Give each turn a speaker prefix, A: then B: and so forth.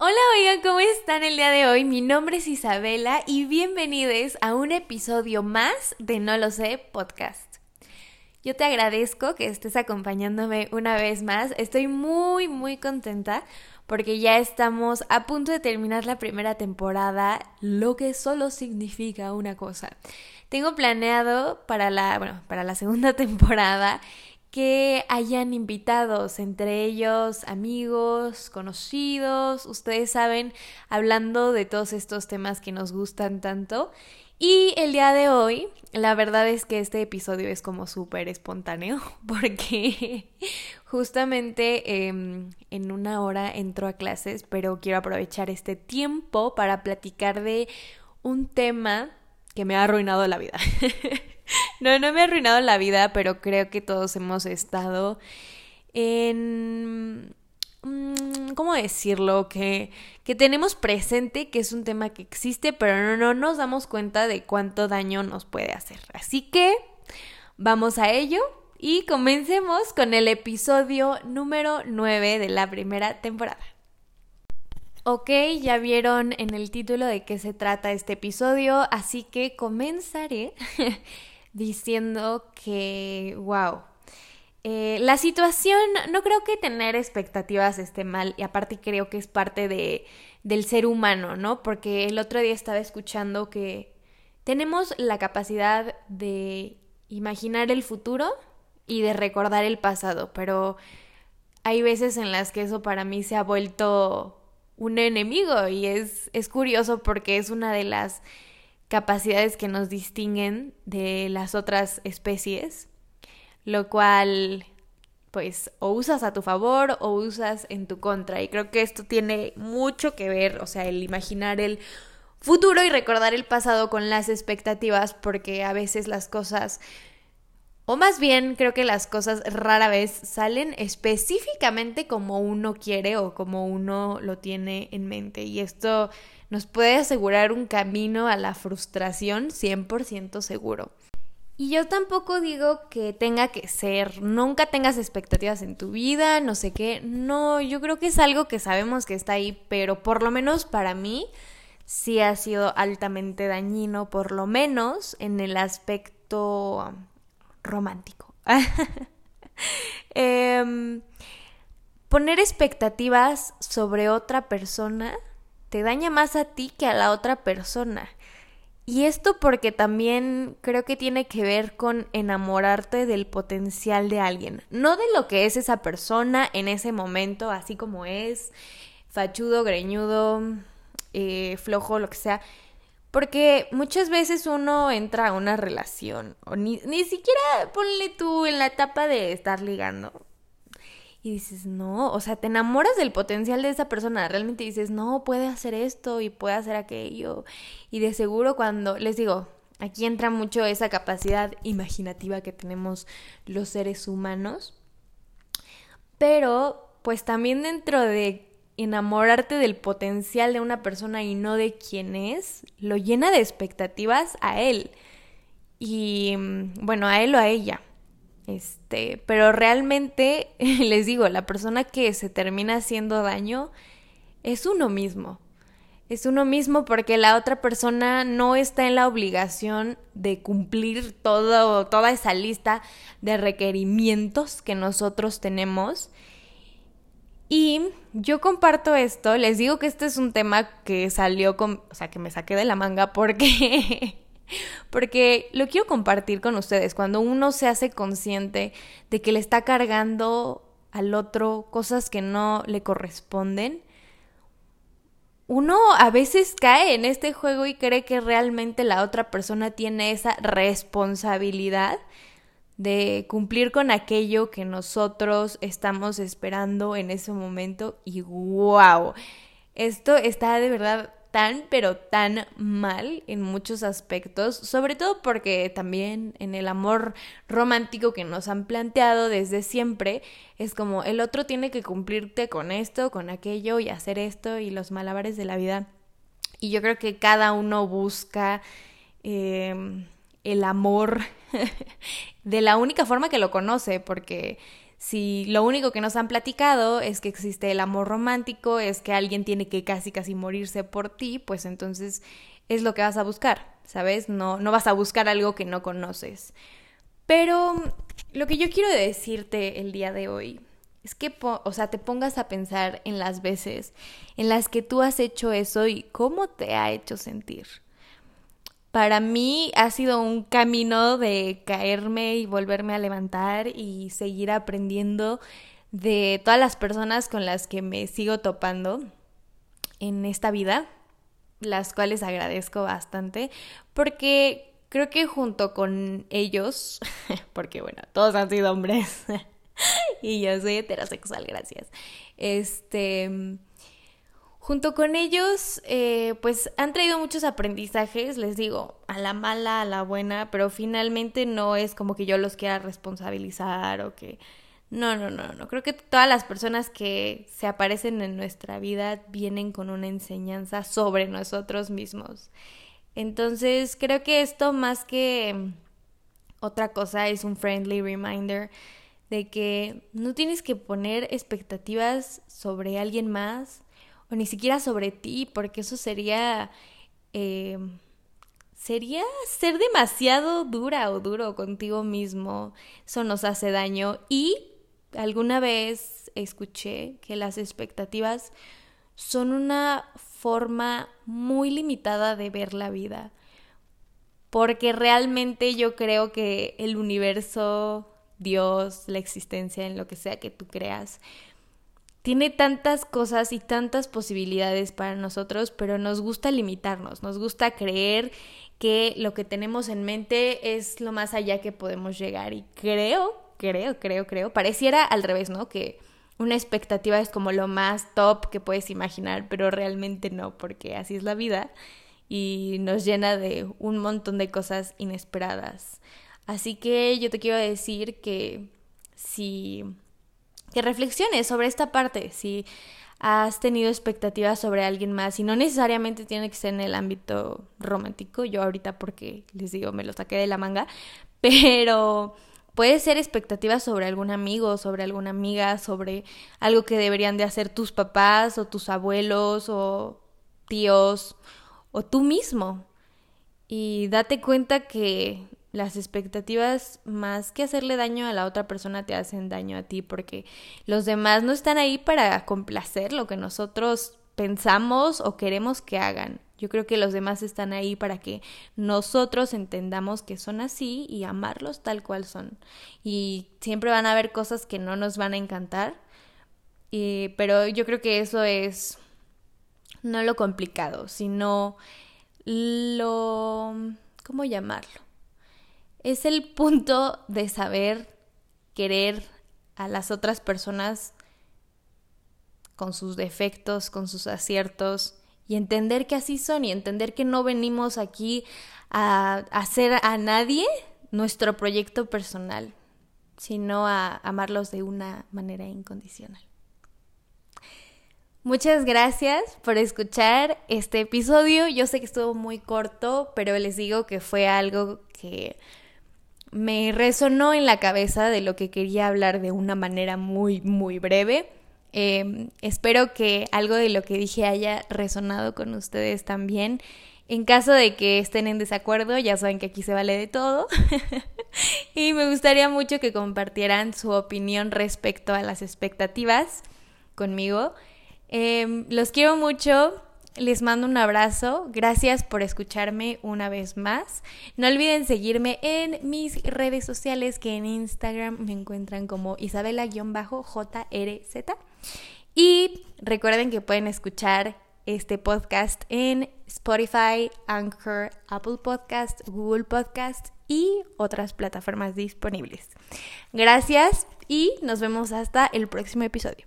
A: Hola, oigan, ¿cómo están el día de hoy? Mi nombre es Isabela y bienvenidos a un episodio más de No lo sé podcast. Yo te agradezco que estés acompañándome una vez más. Estoy muy, muy contenta porque ya estamos a punto de terminar la primera temporada, lo que solo significa una cosa. Tengo planeado para la, bueno, para la segunda temporada que hayan invitados, entre ellos amigos, conocidos, ustedes saben, hablando de todos estos temas que nos gustan tanto. Y el día de hoy, la verdad es que este episodio es como súper espontáneo, porque justamente em, en una hora entro a clases, pero quiero aprovechar este tiempo para platicar de un tema que me ha arruinado la vida. no, no me ha arruinado la vida, pero creo que todos hemos estado en... Mm, ¿Cómo decirlo? Que, que tenemos presente que es un tema que existe, pero no, no nos damos cuenta de cuánto daño nos puede hacer. Así que vamos a ello y comencemos con el episodio número 9 de la primera temporada. Ok, ya vieron en el título de qué se trata este episodio, así que comenzaré diciendo que, wow, eh, la situación, no creo que tener expectativas esté mal y aparte creo que es parte de, del ser humano, ¿no? Porque el otro día estaba escuchando que tenemos la capacidad de imaginar el futuro y de recordar el pasado, pero hay veces en las que eso para mí se ha vuelto un enemigo y es, es curioso porque es una de las capacidades que nos distinguen de las otras especies, lo cual pues o usas a tu favor o usas en tu contra. Y creo que esto tiene mucho que ver, o sea, el imaginar el futuro y recordar el pasado con las expectativas, porque a veces las cosas, o más bien creo que las cosas rara vez salen específicamente como uno quiere o como uno lo tiene en mente. Y esto nos puede asegurar un camino a la frustración 100% seguro. Y yo tampoco digo que tenga que ser, nunca tengas expectativas en tu vida, no sé qué. No, yo creo que es algo que sabemos que está ahí, pero por lo menos para mí sí ha sido altamente dañino, por lo menos en el aspecto romántico. Em, poner expectativas sobre otra persona te daña más a ti que a la otra persona. Y esto porque también creo que tiene que ver con enamorarte del potencial de alguien, no de lo que es esa persona en ese momento, así como es, fachudo, greñudo, eh, flojo, lo que sea. Porque muchas veces uno entra a una relación, o ni, ni siquiera ponle tú en la etapa de estar ligando, y dices, no, o sea, te enamoras del potencial de esa persona, realmente dices, no, puede hacer esto y puede hacer aquello. Y de seguro cuando, les digo, aquí entra mucho esa capacidad imaginativa que tenemos los seres humanos, pero pues también dentro de enamorarte del potencial de una persona y no de quién es, lo llena de expectativas a él. Y mm, bueno, a él o a ella. Este, pero realmente les digo, la persona que se termina haciendo daño es uno mismo. Es uno mismo porque la otra persona no está en la obligación de cumplir todo, toda esa lista de requerimientos que nosotros tenemos. Y yo comparto esto, les digo que este es un tema que salió con, o sea, que me saqué de la manga porque Porque lo quiero compartir con ustedes. Cuando uno se hace consciente de que le está cargando al otro cosas que no le corresponden, uno a veces cae en este juego y cree que realmente la otra persona tiene esa responsabilidad de cumplir con aquello que nosotros estamos esperando en ese momento y wow, esto está de verdad tan, pero tan mal en muchos aspectos, sobre todo porque también en el amor romántico que nos han planteado desde siempre, es como el otro tiene que cumplirte con esto, con aquello y hacer esto y los malabares de la vida. Y yo creo que cada uno busca em, el amor de la única forma que lo conoce, porque Si lo único que nos han platicado es que existe el amor romántico, es que alguien tiene que casi casi morirse por ti, pues entonces es lo que vas a buscar, ¿sabes? No, no vas a buscar algo que no conoces. Pero lo que yo quiero decirte el día de hoy es que, o sea, te pongas a pensar en las veces en las que tú has hecho eso y cómo te ha hecho sentir. Para mí ha sido un camino de caerme y volverme a levantar y seguir aprendiendo de todas las personas con las que me sigo topando en esta vida, las cuales agradezco bastante, porque creo que junto con ellos, porque bueno, todos han sido hombres y yo soy heterosexual, gracias. Este, junto con ellos, eh, pues han traído muchos aprendizajes, les digo, a la mala, a la buena, pero finalmente no es como que yo los quiera responsabilizar o que... No, no, no, no. Creo que todas las personas que se aparecen en nuestra vida vienen con una enseñanza sobre nosotros mismos. Entonces, creo que esto más que otra cosa es un friendly reminder de que no tienes que poner expectativas sobre alguien más o ni siquiera sobre ti, porque eso sería... Eh, sería ser demasiado dura o duro contigo mismo. Eso nos hace daño. Y alguna vez escuché que las expectativas son una forma muy limitada de ver la vida. Porque realmente yo creo que el universo Dios, la existencia, en lo que sea que tú creas. Tiene tantas cosas y tantas posibilidades para nosotros, pero nos gusta limitarnos, nos gusta creer que lo que tenemos en mente es lo más allá que podemos llegar. Y creo, creo, creo, creo, pareciera al revés, ¿no? Que una expectativa es como lo más top que puedes imaginar, pero realmente no, porque así es la vida y nos llena de un montón de cosas inesperadas. Así que yo te quiero decir que si que reflexiones sobre esta parte, si has tenido expectativas sobre alguien más y no necesariamente tiene que ser en el ámbito romántico, yo ahorita porque les digo, me lo saqué de la manga, pero puede ser expectativas sobre algún amigo, sobre alguna amiga, sobre algo que deberían de hacer tus papás o tus abuelos o tíos o tú mismo. Y date cuenta que las expectativas, más que hacerle daño a la otra persona, te hacen daño a ti, porque los demás no están ahí para complacer lo que nosotros pensamos o queremos que hagan. Yo creo que los demás están ahí para que nosotros entendamos que son así y amarlos tal cual son. Y siempre van a haber cosas que no nos van a encantar, pero yo creo que eso es no lo complicado, sino lo... ¿cómo llamarlo? Es el punto de saber querer a las otras personas con sus defectos, con sus aciertos y entender que así son y entender que no venimos aquí a hacer a nadie nuestro proyecto personal, sino a amarlos de una manera incondicional. Muchas gracias por escuchar este episodio. Yo sé que estuvo muy corto, pero les digo que fue algo que me resonó en la cabeza de lo que quería hablar de una manera muy, muy breve. Em, espero que algo de lo que dije haya resonado con ustedes también. En caso de que estén en desacuerdo, ya saben que aquí se vale de todo. y me gustaría mucho que compartieran su opinión respecto a las expectativas conmigo. Em, los quiero mucho. Les mando un abrazo. Gracias por escucharme una vez más. No olviden seguirme en mis redes sociales que en Instagram me encuentran como Isabela-JRZ. Y recuerden que pueden escuchar este podcast en Spotify, Anchor, Apple Podcast, Google Podcast y otras plataformas disponibles. Gracias y nos vemos hasta el próximo episodio.